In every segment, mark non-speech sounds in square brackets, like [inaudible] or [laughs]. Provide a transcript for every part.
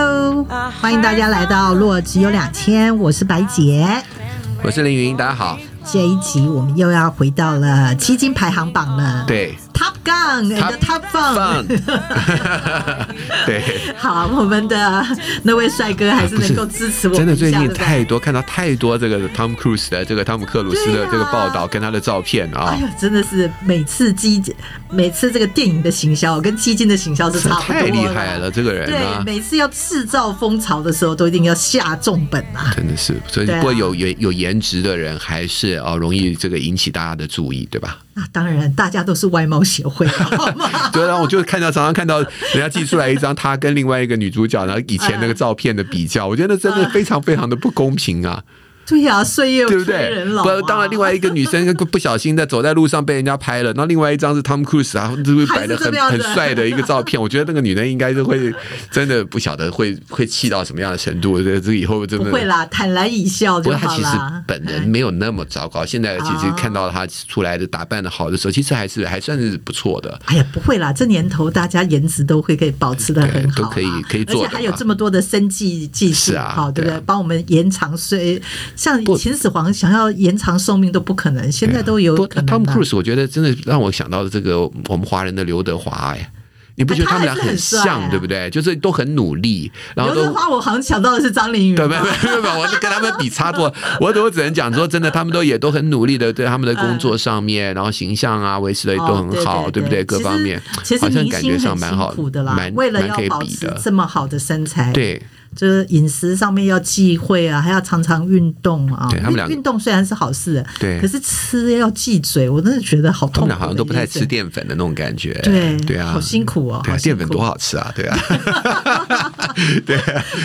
Hello，欢迎大家来到《洛只有两千》，我是白洁，我是凌云，大家好。这一集我们又要回到了基金排行榜了。对。Top Gun and Top Fun，[laughs] 对，好，我们的那位帅哥还是能够支持我们。真的最近太多看到太多这个 Tom Cruise 的这个汤姆克鲁斯的这个报道跟他的照片啊，哎呦，真的是每次基金，每次这个电影的行销跟基金的行销是差不多。太厉害了，这个人对，每次要制造风潮的时候都一定要下重本啊，真的是，所以不过有有有颜值的人还是哦容易这个引起大家的注意，对吧？那当然，大家都是外貌协会，[laughs] 好吗？对，然后我就看到常常看到人家寄出来一张他跟另外一个女主角，然后以前那个照片的比较，我觉得真的非常非常的不公平啊。对呀，岁月催人老。不，当然，另外一个女生不小心在走在路上被人家拍了，然后另外一张是 Tom Cruise 啊，就是摆的很 [laughs] 很帅的一个照片。我觉得那个女人应该是会真的不晓得会会气到什么样的程度。这这以后真的不会啦，坦然一笑就好了。不过他其实本人没有那么糟糕。现在其实看到她出来的打扮的好的时候，其实还是还算是不错的。哎呀，不会啦，这年头大家颜值都会可以保持的很好，都可以可以做，而且还有这么多的生计技术，好对不对？帮我们延长岁。像秦始皇想要延长寿命都不可能，现在都有可能。Tom Cruise 我觉得真的让我想到了这个我们华人的刘德华哎，你不觉得他们俩很像对不对？就是都很努力。然后刘德华我好像想到的是张凌云，对不对？[laughs] 我跟他们比差多，[laughs] 我我只能讲说真的，他们都也都很努力的在他们的工作上面，然后形象啊维持的也都很好，对不对？各方面好像感觉上蛮好的，蛮为了要保持这么好的身材，对。就是饮食上面要忌讳啊，还要常常运动啊。对他们俩运动虽然是好事，对，可是吃要忌嘴，我真的觉得好痛苦。他们俩好像都不太吃淀粉的那种感觉。对对啊，好辛苦哦。对，淀粉多好吃啊，对啊。[laughs] 对，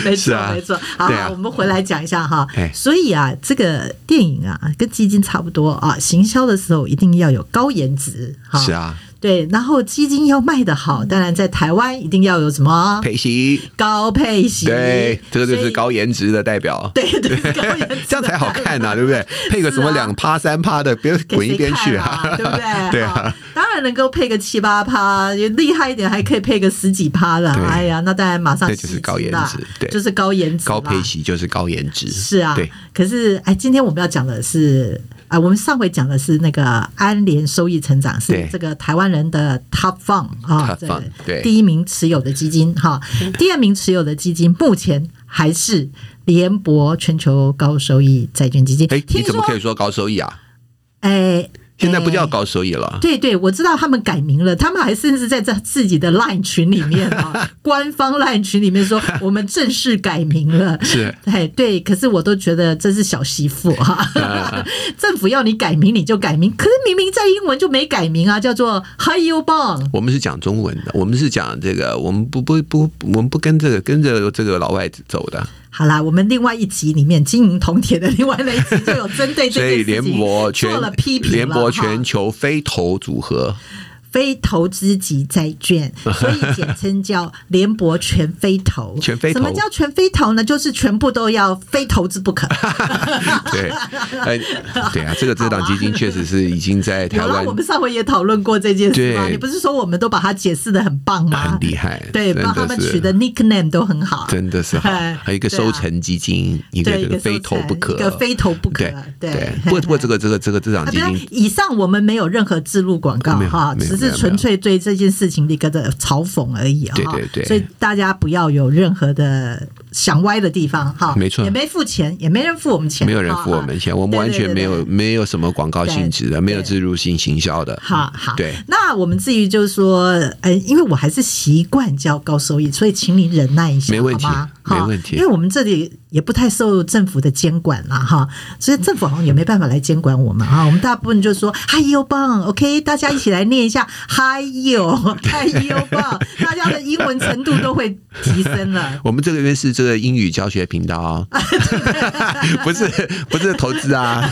没错没错。好，我们回来讲一下哈。所以啊，这个电影啊，跟基金差不多啊，行销的时候一定要有高颜值。是啊。对，然后基金要卖得好，当然在台湾一定要有什么？配息，高配息，对，这个就是高颜值的代表，[laughs] 对对，高颜值 [laughs] 这样才好看呐，对不对？配个什么两趴三趴的，别滚一边去啊，[laughs] 对不对？对啊，当然能够配个七八趴，厉害一点还可以配个十几趴的，哎呀，那当然马上这就是高颜值，对，就是高颜值，高配息就是高颜值，是啊，对。可是哎，今天我们要讲的是。啊，我们上回讲的是那个安联收益成长，是这个台湾人的 Top Fund 啊，对，第一名持有的基金哈，第二名持有的基金目前还是联博全球高收益债券基金。哎，你怎么可以说高收益啊？哎。现在不叫高收益了。欸、对对，我知道他们改名了，他们还甚至在这自己的 LINE 群里面啊，[laughs] 官方 LINE 群里面说我们正式改名了。[laughs] 是，哎对，可是我都觉得这是小媳妇哈、啊，[laughs] 政府要你改名你就改名，可是明明在英文就没改名啊，叫做 High Yield Bond。我们是讲中文的，我们是讲这个，我们不不不，我们不跟这个跟着这个老外走的。好啦，我们另外一集里面金银铜铁的另外那一集就有针对这件事情做了批评了。联博全球非投组合。非投资级债券，[laughs] 所以简称叫联博全非投。全非投。什么叫全非投呢？就是全部都要非投资不可。[laughs] 对，哎，对啊，这个这档基金确实是已经在台湾。我们上回也讨论过这件事吗？你不是说我们都把它解释的很棒吗？很厉害。对，帮他们取的 nickname 都很好。真的是好。还有一个收成基金，一个这个非投不可，一个非投不可。对。不过不过这个这个这个这档基金，以上我们没有任何置入广告哈，只是。是纯粹对这件事情的一个的嘲讽而已啊，对对对，所以大家不要有任何的想歪的地方哈，没错，也没付钱，也没人付我们钱，没有人付我们钱，我们完全没有没有什么广告性质的，没有植入性行销的，好好，对。那我们至于就是说，呃，因为我还是习惯交高收益，所以请你忍耐一下，没问题，没问题，因为我们这里也不太受政府的监管了哈，所以政府好像也没办法来监管我们啊，我们大部分就是说 High Yield Bond，OK，大家一起来念一下 Yield。有太优吧，[laughs] 大家的英文程度都会提升了。[laughs] 我们这个边是这个英语教学频道啊，[laughs] 不是不是投资啊，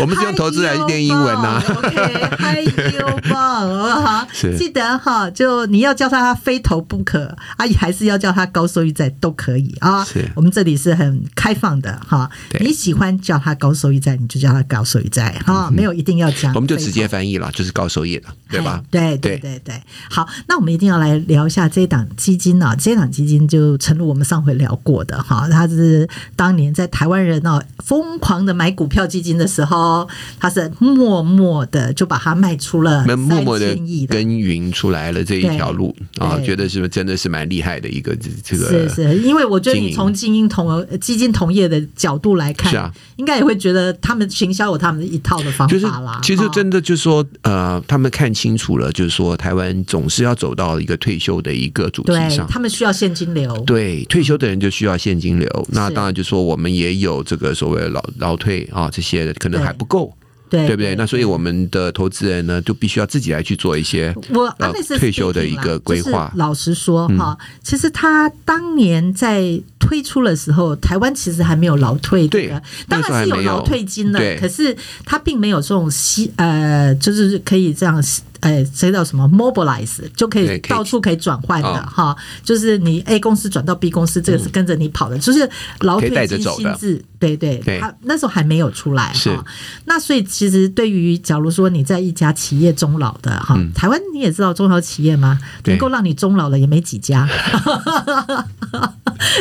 我们是用投资来练英文呐。OK，太优棒哈，记得哈，就你要叫他非投不可，阿姨还是要叫他高收益债都可以啊。是，我们这里是是很开放的哈。你喜欢叫它高收益债，你就叫它高收益债哈，没有一定要讲。我们就直接翻译了，就是高收益了，对吧？对对对对。好，那我们一定要来聊一下这档基金啊，这档基金就诚如我们上回聊过的哈，它是当年在台湾人哦疯狂的买股票基金的时候，它是默默的就把它卖出了，默默的耕耘出来了这一条路啊，觉得是不是真的是蛮厉害的一个这个？是是，因为我觉得你从精英同基金同业的角度来看，是啊，应该也会觉得他们行销有他们一套的方法啦。其实真的就是说，呃，他们看清楚了，就是说台湾总是要走到一个退休的一个主题上，他们需要现金流。对，退休的人就需要现金流。那当然就说我们也有这个所谓的老老退啊，这些可能还不够。对，对不对？那所以我们的投资人呢，就必须要自己来去做一些我、呃、退休的一个规划。老实说哈，嗯、其实他当年在推出的时候，台湾其实还没有劳退的，对当然是有劳退金的，可是他并没有这种吸呃，就是可以这样。哎，这叫什么？Mobilize 就可以到处可以转换的哈，就是你 A 公司转到 B 公司，这个是跟着你跑的，就是老退金心智，对对，他那时候还没有出来哈。那所以其实对于假如说你在一家企业终老的哈，台湾你也知道中小企业吗？能够让你终老的也没几家，[laughs]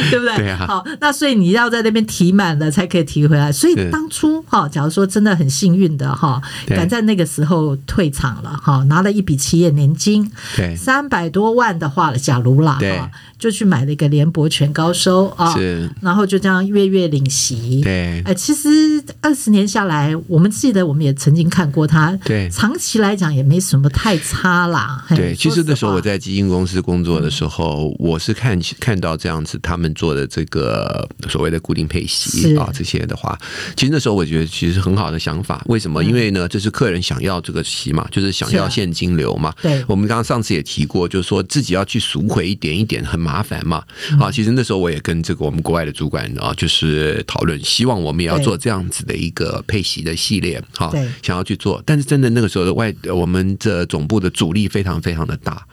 对不对？对啊。好，那所以你要在那边提满了才可以提回来。所以当初哈，假如说真的很幸运的哈，赶在那个时候退场了哈。拿了一笔企业年金，对，三百多万的话，假如啦，对，就去买了一个联博全高收啊，是，然后就这样月月领息，对，哎，其实二十年下来，我们记得我们也曾经看过它，对，长期来讲也没什么太差啦。对，其实那时候我在基金公司工作的时候，我是看看到这样子他们做的这个所谓的固定配息啊这些的话，其实那时候我觉得其实很好的想法。为什么？因为呢，这是客人想要这个息嘛，就是想要。现金流嘛，对，我们刚刚上次也提过，就是说自己要去赎回一点一点，很麻烦嘛。啊，其实那时候我也跟这个我们国外的主管啊，就是讨论，希望我们也要做这样子的一个配息的系列，哈，想要去做。但是真的那个时候的外，我们这总部的阻力非常非常的大。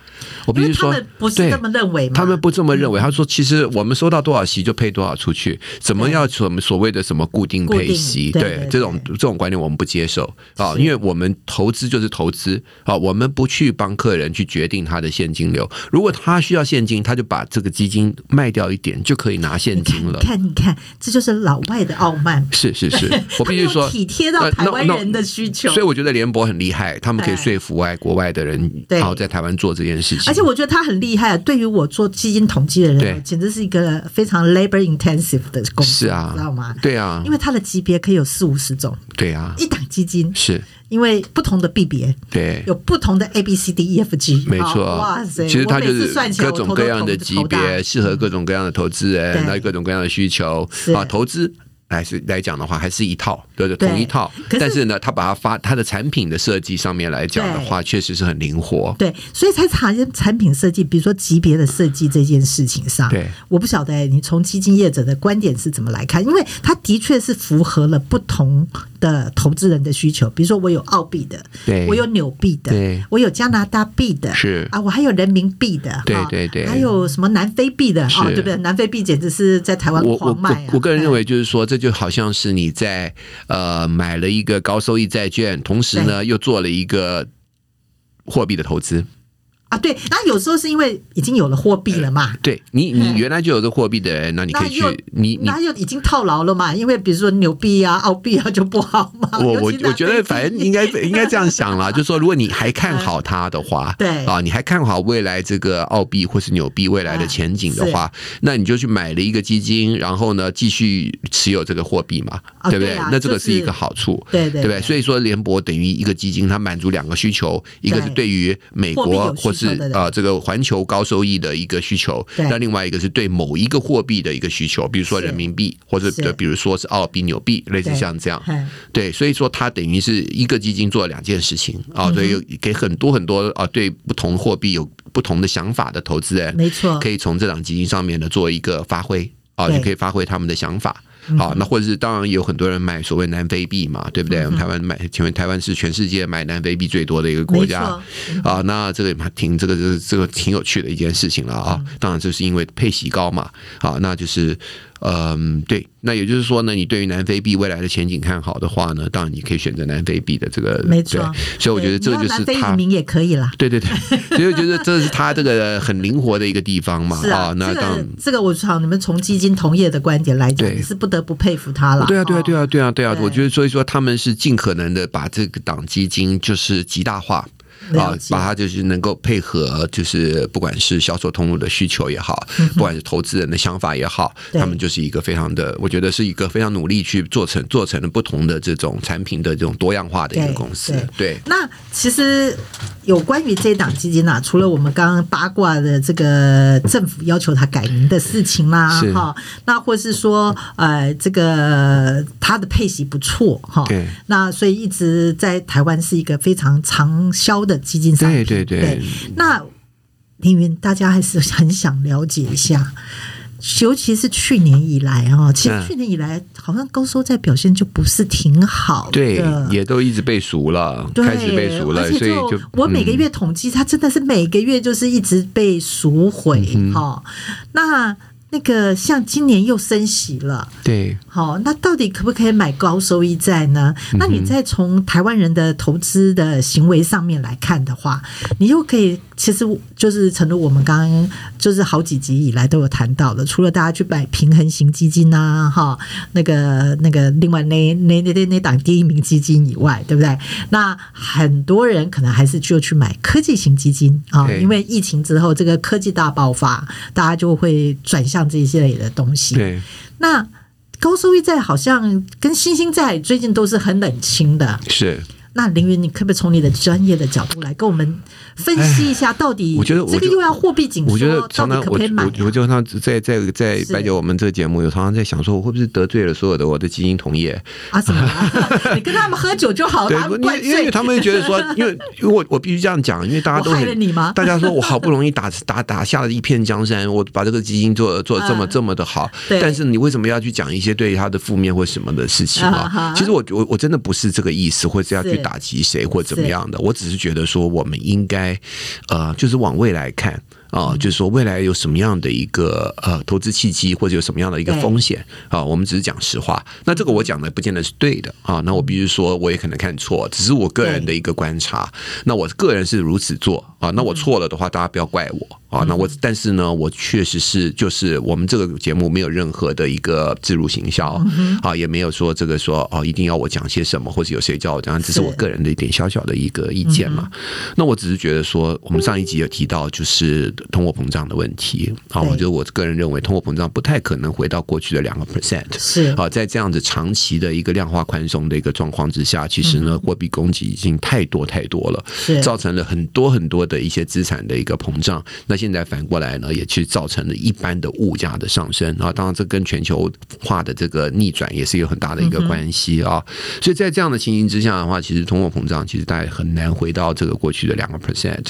我比如说，他们不是这么认为吗？他们不这么认为。他说，其实我们收到多少息就配多少出去，怎么要什么所谓的什么固定配息？对，这种这种观念我们不接受啊，因为我们投资就是投资啊。我们不去帮客人去决定他的现金流，如果他需要现金，他就把这个基金卖掉一点，就可以拿现金了。你看，你看，这就是老外的傲慢。是是是，[laughs] 我必须说体贴到台湾人的需求。所以我觉得联博很厉害，他们可以说服外国外的人，然后在台湾做这件事情。而且我觉得他很厉害，对于我做基金统计的人，简直是一个非常 labor intensive 的工作，是啊，知道吗？对啊，因为他的级别可以有四五十种。对啊，一档基金是。因为不同的币别，对，有不同的 A B C D E F G，没错，哇塞，其实它就是各种各样的级别，适合各种各样的投资人，那各种各样的需求。啊，投资。还是来讲的话，还是一套，对对，同一套。但是呢，他把它发它的产品的设计上面来讲的话，确实是很灵活。对，所以才产生产品设计，比如说级别的设计这件事情上。对，我不晓得你从基金业者的观点是怎么来看，因为它的确是符合了不同的投资人的需求。比如说，我有澳币的，对，我有纽币的，对，我有加拿大币的，是啊，我还有人民币的，对对对，还有什么南非币的哦，对不对？南非币简直是在台湾狂卖啊！我个人认为，就是说这。就好像是你在呃买了一个高收益债券，同时呢又做了一个货币的投资。啊，对，那有时候是因为已经有了货币了嘛？对你，你原来就有这货币的人，那你可以去，你你那就已经套牢了嘛？因为比如说纽币啊、[laughs] 澳币啊就不好嘛。我我我觉得反正应该应该这样想啦，[laughs] 就是说如果你还看好它的话，对啊，你还看好未来这个澳币或是纽币未来的前景的话，那你就去买了一个基金，然后呢继续持有这个货币嘛，对不对？那这个是一个好处，对对对，所以说联博等于一个基金，它满足两个需求，一个是对于美国或是是啊，这个环球高收益的一个需求，那另外一个是对某一个货币的一个需求，比如说人民币，或者比如说是澳币、纽币，类似像这样。对，所以说它等于是一个基金做了两件事情啊，所以给很多很多啊，对不同货币有不同的想法的投资人，没错，可以从这档基金上面呢做一个发挥啊，你可以发挥他们的想法。好，那或者是当然也有很多人买所谓南非币嘛，对不对？我们台湾买，请问台湾是全世界买南非币最多的一个国家啊。那这个挺这个这个这个挺有趣的一件事情了啊。当然就是因为配息高嘛。啊，那就是嗯，对。那也就是说呢，你对于南非币未来的前景看好的话呢，当然你可以选择南非币的这个，没错。所以我觉得这就是他，移民也可以啦。对对对，[laughs] 所以我觉得这是他这个很灵活的一个地方嘛。啊，啊，那当然，这个我从你们从基金同业的观点来讲，也是不得不佩服他了。对啊，对啊，对啊，对啊，对啊。我觉得所以说他们是尽可能的把这个档基金就是极大化。啊，把它就是能够配合，就是不管是销售通路的需求也好，不管是投资人的想法也好，他们就是一个非常的，我觉得是一个非常努力去做成做成了不同的这种产品的这种多样化的一个公司。对，那其实有关于这档基金啊，除了我们刚刚八卦的这个政府要求它改名的事情啦，哈，那或是说呃，这个它的配息不错哈，对，那所以一直在台湾是一个非常长销的。基金商品，对对对，对，那凌云，大家还是很想了解一下，尤其是去年以来啊，其实去年以来好像高收债表现就不是挺好的，对，也都一直被赎了，开始被赎了，所以就我每个月统计，它真的是每个月就是一直被赎回哈、嗯，那。那个像今年又升息了，对，好，那到底可不可以买高收益债呢？那你再从台湾人的投资的行为上面来看的话，你又可以。其实就是，成都我们刚刚就是好几集以来都有谈到的，除了大家去买平衡型基金呐，哈，那个那个另外那那那那那档第一名基金以外，对不对？那很多人可能还是就去买科技型基金啊，因为疫情之后这个科技大爆发，大家就会转向这些类的东西。对，那高收益债好像跟新兴债最近都是很冷清的。是。那凌云，你可不可以从你的专业的角度来跟我们分析一下，到底我觉得这个又要货币紧缩，我觉得常常我我我就常在在在白酒我们这个节目，有常常在想说，我会不会得罪了所有的我的基金同业啊？怎么？[laughs] 你跟他们喝酒就好了，因为因为他们觉得说，[laughs] 因为因为我我必须这样讲，因为大家都害了你吗？大家说 [laughs] 我好不容易打打打下了一片江山，我把这个基金做做这么这么的好，但是你为什么要去讲一些对他的负面或什么的事情啊？其实我我我真的不是这个意思，或者要去。打击谁或怎么样的？我只是觉得说，我们应该，呃，就是往未来看。啊、哦，就是说未来有什么样的一个呃投资契机，或者有什么样的一个风险啊？我们只是讲实话。那这个我讲的不见得是对的啊。那我必须说，我也可能看错，只是我个人的一个观察。那我个人是如此做啊。那我错了的话，大家不要怪我啊。那我但是呢，我确实是就是我们这个节目没有任何的一个自入行销啊，也没有说这个说哦一定要我讲些什么，或者有谁叫我讲，这是我个人的一点小小的一个意见嘛。那我只是觉得说，我们上一集有提到就是。通货膨胀的问题啊，我觉得我个人认为，通货膨胀不太可能回到过去的两个 percent。是啊，在这样子长期的一个量化宽松的一个状况之下，其实呢，货币供给已经太多太多了，是造成了很多很多的一些资产的一个膨胀。那现在反过来呢，也去造成了一般的物价的上升啊。当然，这跟全球化的这个逆转也是有很大的一个关系啊。所以在这样的情形之下的话，其实通货膨胀其实大概很难回到这个过去的两个 percent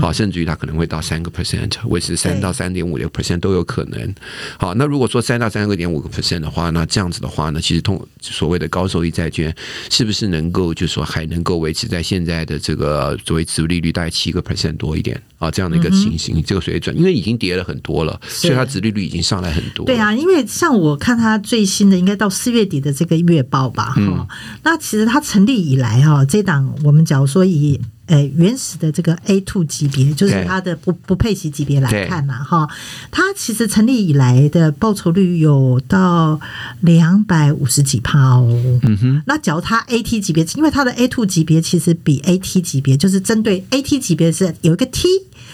啊，甚至于它可能会到三个 percent。维持三到三点五六 percent 都有可能。好，那如果说三到三个点五个 percent 的话，那这样子的话呢，其实通所谓的高收益债券是不是能够，就是说还能够维持在现在的这个作为殖利率大概七个 percent 多一点啊，这样的一个情形，这个水准，因为已经跌了很多了，所以它殖利率已经上来很多。对啊，因为像我看它最新的，应该到四月底的这个月报吧，哈、嗯，那其实它成立以来哈，这档我们假如说以。诶，原始的这个 A two 级别，就是它的不不配息级别来看嘛，哈，它其实成立以来的报酬率有到两百五十几趴哦。嗯哼，那假如它 A T 级别，因为它的 A two 级别其实比 A T 级别，就是针对 A T 级别是有一个 T。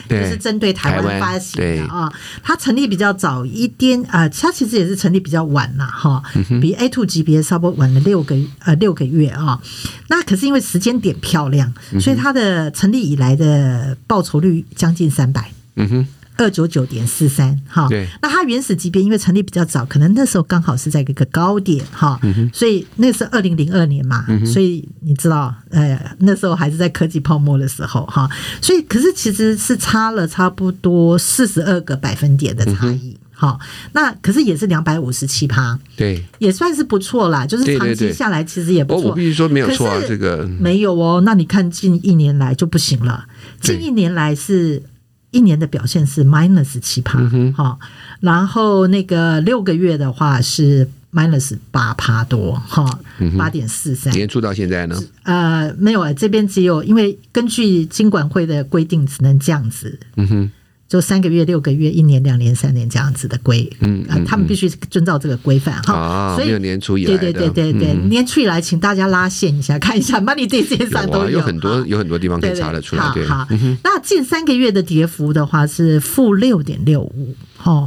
就是针对台湾发行的啊，它成立比较早一点啊，它其实也是成立比较晚了哈，比 A two 级别稍微晚了六个呃六个月啊。那可是因为时间点漂亮，所以它的成立以来的报酬率将近三百。嗯哼。二九九点四三，哈，那它原始级别因为成立比较早，可能那时候刚好是在一个高点，哈、嗯，所以那是二零零二年嘛、嗯，所以你知道，呃，那时候还是在科技泡沫的时候，哈，所以可是其实是差了差不多四十二个百分点的差异，哈、嗯，那可是也是两百五十七趴，对，也算是不错啦，就是长期下来其实也不错。我必须说没有错啊，这个没有哦。那你看近一年来就不行了，近一年来是。一年的表现是 minus 七趴，好、然后那个六个月的话是 minus 八趴多，哈，八点四三。年初到现在呢？呃，没有啊，这边只有因为根据金管会的规定，只能这样子。嗯哼。就三个月、六个月、一年、两年、三年这样子的规，嗯，嗯，他们必须遵照这个规范哈。啊，所以有年初以来，对对对对对，嗯、年初以来，请大家拉线一下，[laughs] 看一下 Money 这些上都有，有很多有很多地方可以查得出来。对，好，嗯、那近三个月的跌幅的话是负六点六五，哈，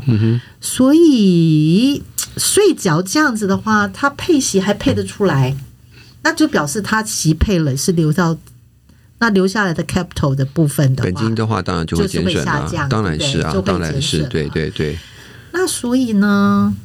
所以所以只要这样子的话，它配息还配得出来，那就表示它息配了是留到。那留下来的 capital 的部分的，本金的话当然就会减损了，当然是啊，当然是，对对对。那所以呢？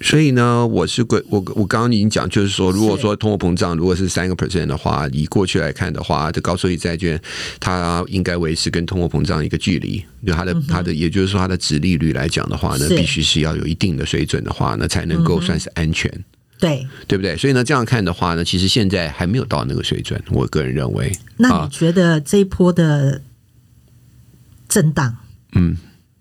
所以呢，我是我我我刚刚已经讲，就是说，如果说通货膨胀如果是三个 percent 的话，以过去来看的话，这高收益债券它应该维持跟通货膨胀一个距离，就它的它的，也就是说它的值利率来讲的话呢，必须是要有一定的水准的话呢，才能够算是安全。对，对不对？所以呢，这样看的话呢，其实现在还没有到那个水准。我个人认为，那你觉得这一波的震荡，嗯？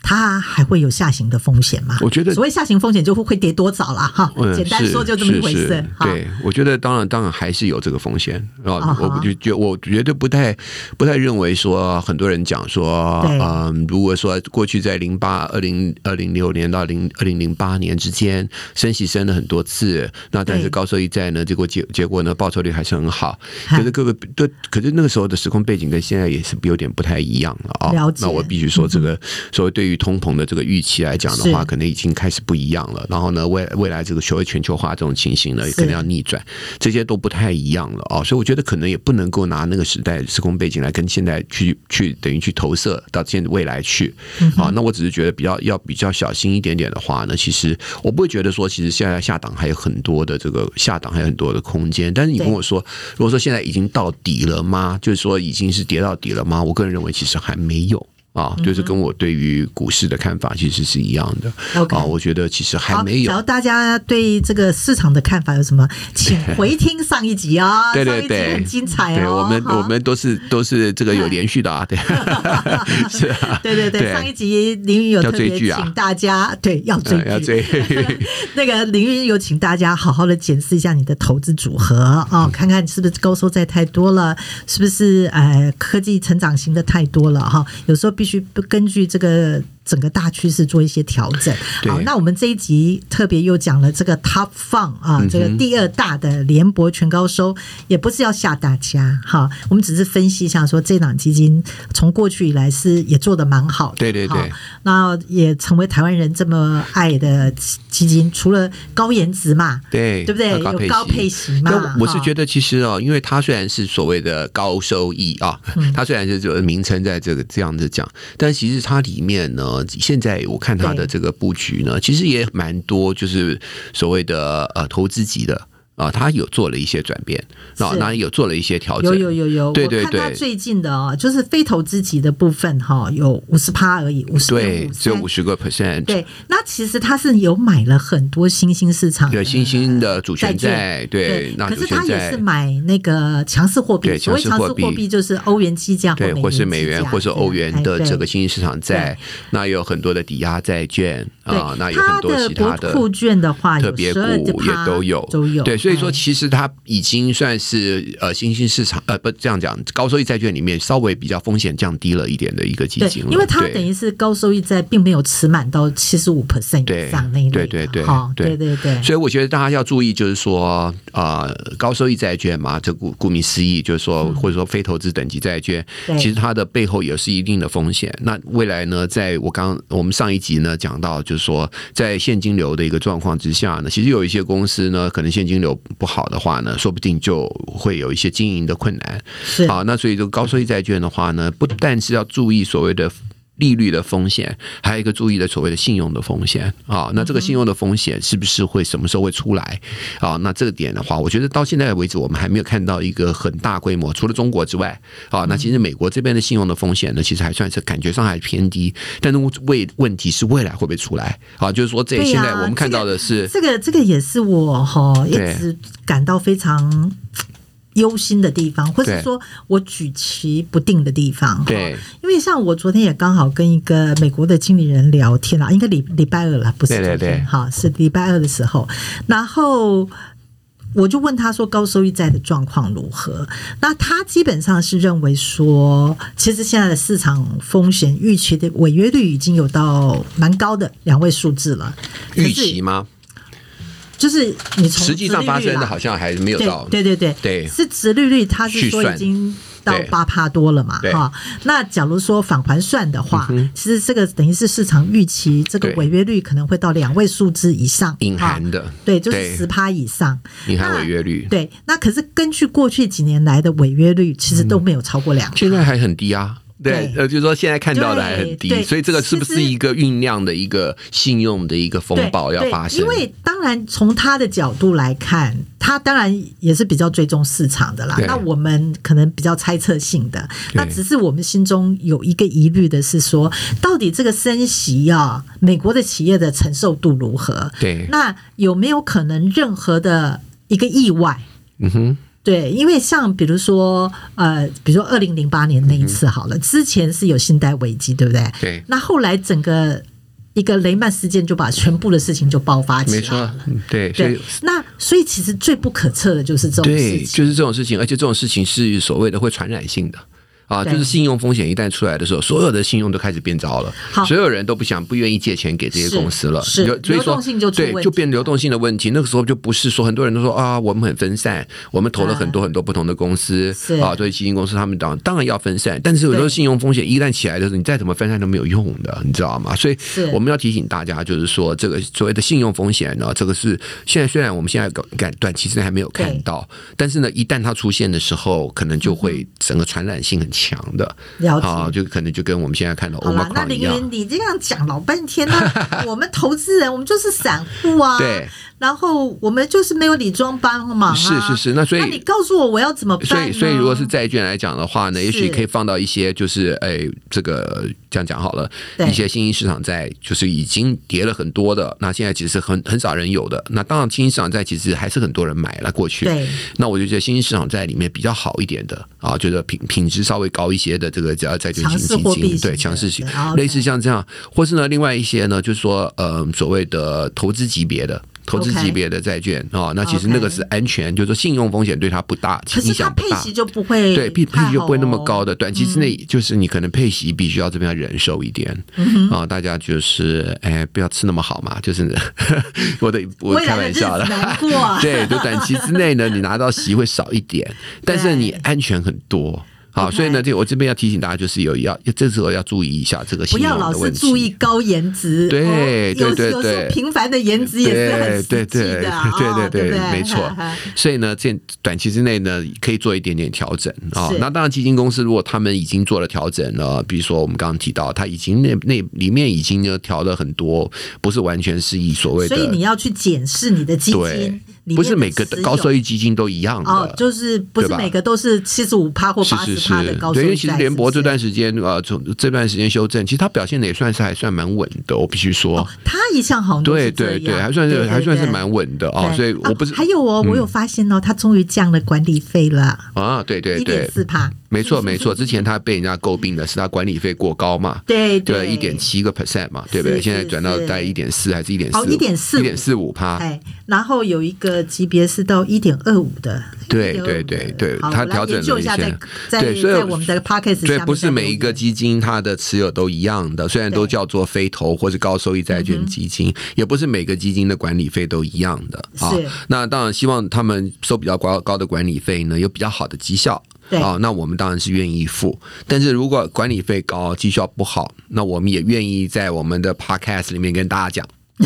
它还会有下行的风险吗？我觉得所谓下行风险就会会跌多少了哈。简单说就这么一回事。对，我觉得当然当然还是有这个风险啊。我就觉我绝对不太不太认为说很多人讲说，嗯，如果说过去在零八二零二零六年到零二零零八年之间升息升了很多次，那但是高收益债呢，结果结结果呢报酬率还是很好。可是各个对，可是那个时候的时空背景跟现在也是有点不太一样了啊。那我必须说这个 [laughs] 所谓对于。通膨的这个预期来讲的话，可能已经开始不一样了。然后呢，未未来这个所谓全球化这种情形呢，可能要逆转，这些都不太一样了啊。所以我觉得可能也不能够拿那个时代时空背景来跟现在去去等于去投射到现未来去啊。那我只是觉得比较要比较小心一点点的话呢，其实我不会觉得说，其实现在下档还有很多的这个下档还有很多的空间。但是你跟我说，如果说现在已经到底了吗？就是说已经是跌到底了吗？我个人认为其实还没有。啊，就是跟我对于股市的看法其实是一样的。Okay. 啊，我觉得其实还没有。然后大家对这个市场的看法有什么？[laughs] 请回听上一集啊，对对对，很精彩哦。对我们我们都是都是这个有连续的啊，[laughs] 对，[laughs] 是啊，对对对，上一集林云有特别请大家对要追剧，要追。那个林云有请大家好好的检视一下你的投资组合啊，看看是不是高收债太多了，是不是呃科技成长型的太多了哈？有时候。必须不根据这个。整个大趋势做一些调整。好，那我们这一集特别又讲了这个 Top Fund 啊，嗯、这个第二大的联博全高收，也不是要吓大家哈，我们只是分析一下说这档基金从过去以来是也做的蛮好的，对对对，那也成为台湾人这么爱的基金，除了高颜值嘛，对对不对？有高配型嘛？我是觉得其实哦，因为它虽然是所谓的高收益啊，它虽然是这个名称在这个这样子讲，但其实它里面呢。呃，现在我看它的这个布局呢，其实也蛮多，就是所谓的呃投资级的。啊，他有做了一些转变，那，那有做了一些调整，有有有有，对对对。最近的啊，就是非投资级的部分哈，有五十趴而已，五十对，只有五十个 percent。对，那其实他是有买了很多新兴市场，对新兴的主权债，对。那可是他也是买那个强势货币，所谓强势货币就是欧元基价，对，或是美元或是欧元的这个新兴市场债，那有很多的抵押债券啊，那有很多其他的国库券的话，特别股也都有，都有对。所以说，其实它已经算是呃新兴市场呃不这样讲，高收益债券里面稍微比较风险降低了一点的一个基金了。因为它等于是高收益债，并没有持满到七十五 percent 以上那一类。对对对，对对对。所以我觉得大家要注意，就是说啊、呃，高收益债券嘛，这顾顾名思义，就是说或者说非投资等级债券，其实它的背后也是一定的风险。那未来呢，在我刚我们上一集呢讲到，就是说在现金流的一个状况之下呢，其实有一些公司呢，可能现金流不好。好的话呢，说不定就会有一些经营的困难。是啊，那所以这个高收益债券的话呢，不但是要注意所谓的利率的风险，还有一个注意的所谓的信用的风险啊。那这个信用的风险是不是会什么时候会出来啊？那这个点的话，我觉得到现在为止，我们还没有看到一个很大规模，除了中国之外啊。那其实美国这边的信用的风险呢，其实还算是感觉上还偏低。但是未问题是未来会不会出来啊？就是说，这现在我们看到的是这个这个也是我哈一直感到非常。忧心的地方，或是说我举棋不定的地方。对，因为像我昨天也刚好跟一个美国的经理人聊天啦，应该礼礼拜二了，不是昨天，哈，是礼拜二的时候，然后我就问他说高收益债的状况如何？那他基本上是认为说，其实现在的市场风险预期的违约率已经有到蛮高的两位数字了，预期吗？就是你从实际上发生的好像还没有到，对对对对，是直利率，它是说已经到八趴多了嘛哈。那假如说返还算的话，其实这个等于是市场预期这个违约率可能会到两位数字以上，隐含的，对，就是十趴以上。隐含违约率。对，那可是根据过去几年来的违约率，其实都没有超过两，现在还很低啊。对，呃，就是说现在看到的还很低，所以这个是不是一个酝酿的一个信用的一个风暴要发生？因为当然从他的角度来看，他当然也是比较追踪市场的啦。那我们可能比较猜测性的，那只是我们心中有一个疑虑的是说，到底这个升息啊，美国的企业的承受度如何？对，那有没有可能任何的一个意外？嗯哼。对，因为像比如说，呃，比如说二零零八年那一次好了，嗯、之前是有信贷危机，对不对？对。那后来整个一个雷曼事件就把全部的事情就爆发起来了。没错，对。对。所以那所以其实最不可测的就是这种事情，对，就是这种事情，而且这种事情是所谓的会传染性的。啊，就是信用风险一旦出来的时候，所有的信用都开始变糟了，所有人都不想、不愿意借钱给这些公司了，是，所以说对，就变流动性的问题。那个时候就不是说很多人都说啊，我们很分散，我们投了很多很多不同的公司啊，所以基金公司他们当当然要分散，但是有时候信用风险一旦起来的时候，你再怎么分散都没有用的，你知道吗？所以我们要提醒大家，就是说这个所谓的信用风险呢，这个是现在虽然我们现在感短期之内还没有看到，但是呢，一旦它出现的时候，可能就会整个传染性很强的。好，就可能就跟我们现在看到欧马克一样。那林云，你这样讲老半天，那 [laughs] 我们投资人，我们就是散户啊。对。然后我们就是没有理专帮忙，是是是，那所以那你告诉我我要怎么办？所以所以如果是债券来讲的话呢，也许可以放到一些就是哎，这个这样讲好了，一些新兴市场债就是已经跌了很多的，那现在其实很很少人有的。那当然新兴市场债其实还是很多人买了过去。对。那我就觉得新兴市场债里面比较好一点的啊，觉得品品质稍微高一些的这个叫债券型基金，对，强势型，类似像这样，或是呢另外一些呢，就是说呃所谓的投资级别的。投资级别的债券啊那其实那个是安全.就是说信用风险对它不大，影响不大。配息就不会对配配息就不会那么高的，短期之内就是你可能配息必须要这边要忍受一点、嗯、啊，大家就是哎不要吃那么好嘛，就是 [laughs] 我的我开玩笑的，[laughs] 对，就短期之内呢，你拿到息会少一点，但是你安全很多。好，所以呢，这我这边要提醒大家，就是有要这时候要注意一下这个。不要老是注意高颜值，对对对对，平凡的颜值也是很对对对对对，没错。所以呢，这短期之内呢，可以做一点点调整啊。那当然，基金公司如果他们已经做了调整了，比如说我们刚刚提到，他已经那那里面已经呢调了很多，不是完全是以所谓的，所以你要去检视你的基金。不是每个高收益基金都一样的，哦，就是不是每个都是七十五趴或八十趴的高收益。对，因为其实联博这段时间呃，从这段时间修正，其实它表现的也算是还算蛮稳的，我必须说。它一向好像对对对，还算是还算是蛮稳的哦。所以我不是还有哦，我有发现哦，它终于降了管理费了啊！对对对，一点四趴。没错没错，之前他被人家诟病的是他管理费过高嘛，对对，一点七个 percent 嘛，对不对？现在转到在一点四还是一点四？哦，一点四，一点四五趴。哎，然后有一个级别是到一点二五的，对对对对，他调整了一下，对，所以我们的 podcast 对，不是每一个基金它的持有都一样的，虽然都叫做非投或者高收益债券基金，也不是每个基金的管理费都一样的啊。那当然希望他们收比较高高的管理费呢，有比较好的绩效。对啊，那我们当然是愿意付，但是如果管理费高、绩效不好，那我们也愿意在我们的 podcast 里面跟大家讲。[laughs] 一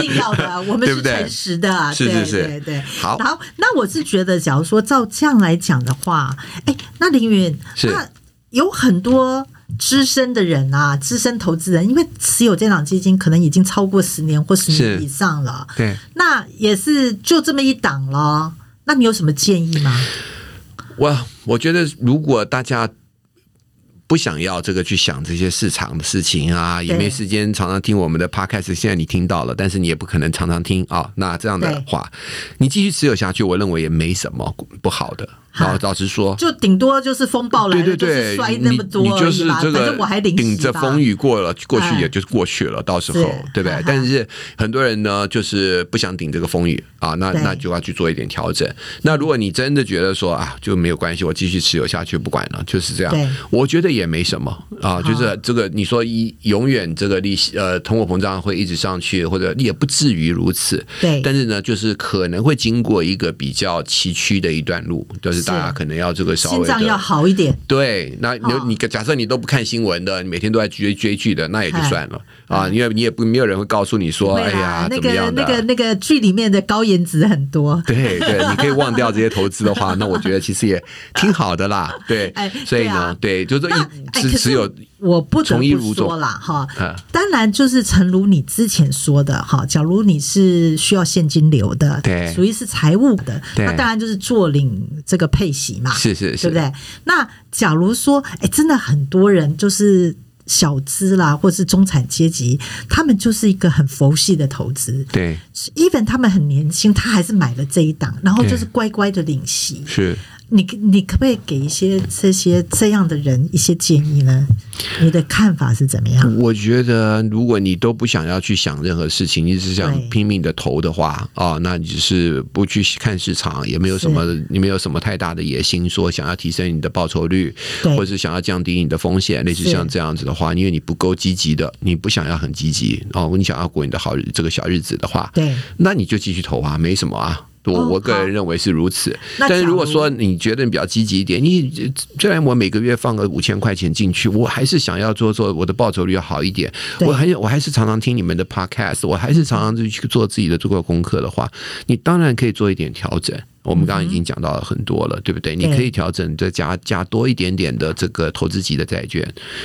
定要的，我们是诚实的，是是是，对对。好，然后那我是觉得，假如说照这样来讲的话，哎，那凌云，那有很多资深的人啊，资深投资人，因为持有这档基金可能已经超过十年或十年以上了，对，那也是就这么一档了。那你有什么建议吗？我我觉得，如果大家不想要这个去想这些市场的事情啊，也没时间常常听我们的 podcast。现在你听到了，但是你也不可能常常听啊。那这样的话，你继续持有下去，我认为也没什么不好的。好，老实说，就顶多就是风暴来了，对对对，摔那么多你，你就是这个，我还顶着风雨过了，过去也就过去了，到时候对不对？但是很多人呢，就是不想顶这个风雨啊，那那就要去做一点调整。那如果你真的觉得说啊，就没有关系，我继续持有下去不管了，就是这样。我觉得也没什么啊，就是这个你说一永远这个利息呃通货膨胀会一直上去，或者也不至于如此。对，但是呢，就是可能会经过一个比较崎岖的一段路，就是。大家可能要这个稍微心脏要好一点。对，那你你假设你都不看新闻的，你每天都在追追剧的，那也就算了啊。因为你也不没有人会告诉你说，哎呀，那个那个那个剧里面的高颜值很多。对对，你可以忘掉这些投资的话，[laughs] 那我觉得其实也挺好的啦。对，所以呢，对，就是一直持有。我不得不说啦，哈，当然就是诚如你之前说的哈，假如你是需要现金流的，对，属于是财务的，那当然就是做领这个配息嘛，是是是，对不对？那假如说，哎，真的很多人就是小资啦，或是中产阶级，他们就是一个很佛系的投资，对，even 他们很年轻，他还是买了这一档，然后就是乖乖的领息，是。你你可不可以给一些这些这样的人一些建议呢？你的看法是怎么样？我觉得，如果你都不想要去想任何事情，你只是想拼命的投的话啊，那你就是不去看市场，也没有什么，你没有什么太大的野心，说想要提升你的报酬率，或者是想要降低你的风险，类似像这样子的话，因为你不够积极的，你不想要很积极哦，你想要过你的好日这个小日子的话，对，那你就继续投啊，没什么啊。我我个人认为是如此，哦、但是如果说你觉得你比较积极一点，你虽然我每个月放个五千块钱进去，我还是想要做做我的报酬率要好一点，我还我还是常常听你们的 podcast，我还是常常去做自己的这个功课的话，你当然可以做一点调整。我们刚刚已经讲到了很多了，对不对？你可以调整，再加加多一点点的这个投资级的债券。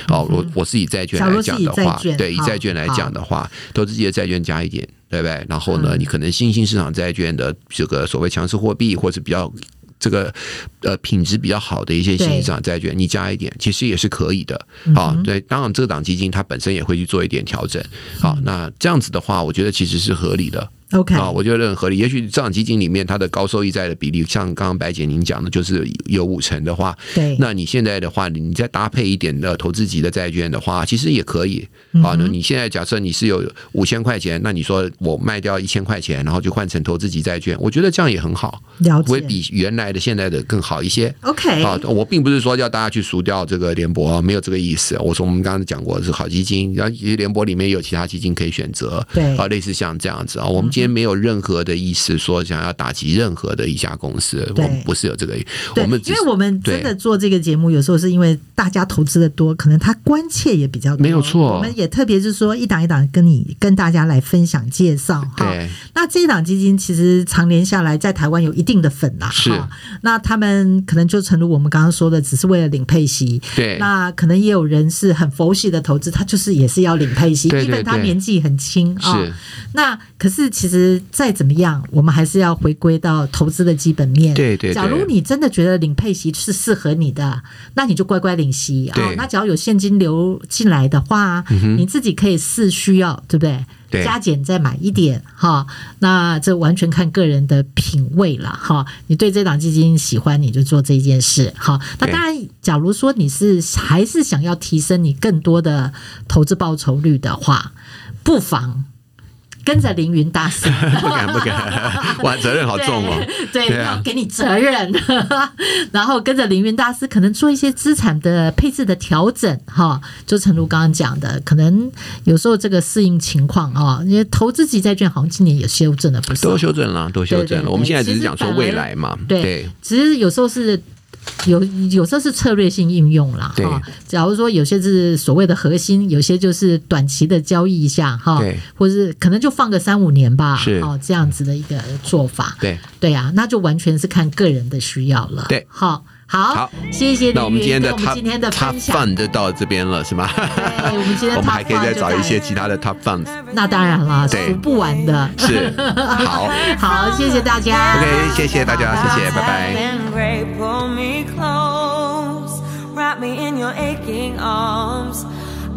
哦，我我是以债券来讲的话，对，以债券来讲的话，投资级的债券加一点。对不对？然后呢，你可能新兴市场债券的这个所谓强势货币，或者比较这个呃品质比较好的一些新兴市场债券，你加一点，其实也是可以的。啊，对，当然这个档基金它本身也会去做一点调整。好，那这样子的话，我觉得其实是合理的。OK 啊，我觉得很合理。也许这样基金里面它的高收益债的比例，像刚刚白姐您讲的，就是有五成的话，对，那你现在的话，你再搭配一点的投资级的债券的话，其实也可以。啊，那你现在假设你是有五千块钱，那你说我卖掉一千块钱，然后就换成投资级债券，我觉得这样也很好，了解，会比原来的现在的更好一些。OK 啊，我并不是说要大家去赎掉这个联博，没有这个意思。我说我们刚刚讲过是好基金，然后其实联博里面有其他基金可以选择，对啊，类似像这样子啊，我们今天没有任何的意思说想要打击任何的一家公司，我们不是有这个，我们因为我们真的做这个节目，有时候是因为大家投资的多，可能他关切也比较多，没有错。我们也特别是说一档一档跟你跟大家来分享介绍哈。那这一档基金其实常年下来在台湾有一定的粉呐，是。那他们可能就诚如我们刚刚说的，只是为了领配息，对。那可能也有人是很佛系的投资，他就是也是要领配息，因为他年纪很轻啊。是。那可是其实再怎么样，我们还是要回归到投资的基本面。对对。假如你真的觉得领配息是适合你的，那你就乖乖领息啊。那只要有现金流进来的话，你自己可以视需要，对不对？对。加减再买一点哈。那这完全看个人的品味了哈。你对这档基金喜欢，你就做这件事。哈，那当然，假如说你是还是想要提升你更多的投资报酬率的话，不妨。跟着凌云大师，不 [laughs] 敢不敢，[laughs] 哇，责任好重哦。对，对啊，要给你责任。[laughs] 然后跟着凌云大师，可能做一些资产的配置的调整，哈，就诚如刚刚讲的，可能有时候这个适应情况啊，因为投资级债券好像今年也修正了不少，都修正了，都修正了。我们现在只是讲说未来嘛，对，其实有时候是。有有时候是策略性应用啦。哈。假如说有些是所谓的核心，有些就是短期的交易一下哈，或者是可能就放个三五年吧，哦，这样子的一个做法。对对啊，那就完全是看个人的需要了。对，好。好，谢谢。那我们今天的 top 今天的 top fund 就到这边了，是吗？对，我们今天我们还可以再找一些其他的 top funds。那当然了，数不完的。是，好，好，谢谢大家。OK，谢谢大家，谢谢，拜拜。your aching arms.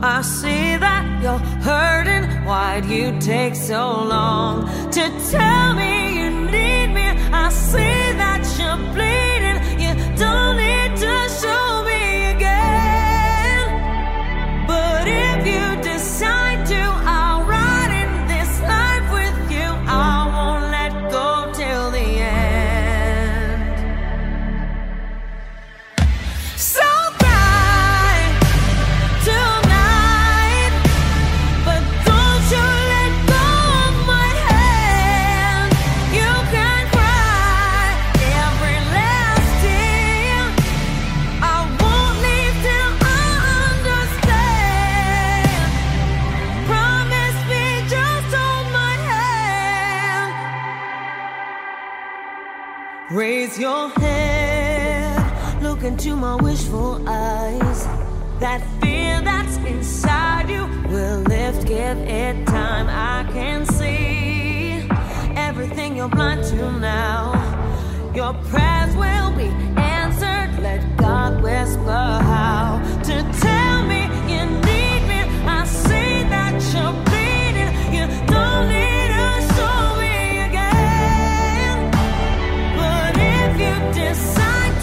I see that you're hurting. Why'd you take so long to tell me you need me? I see that you're bleeding. Decide to,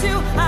to,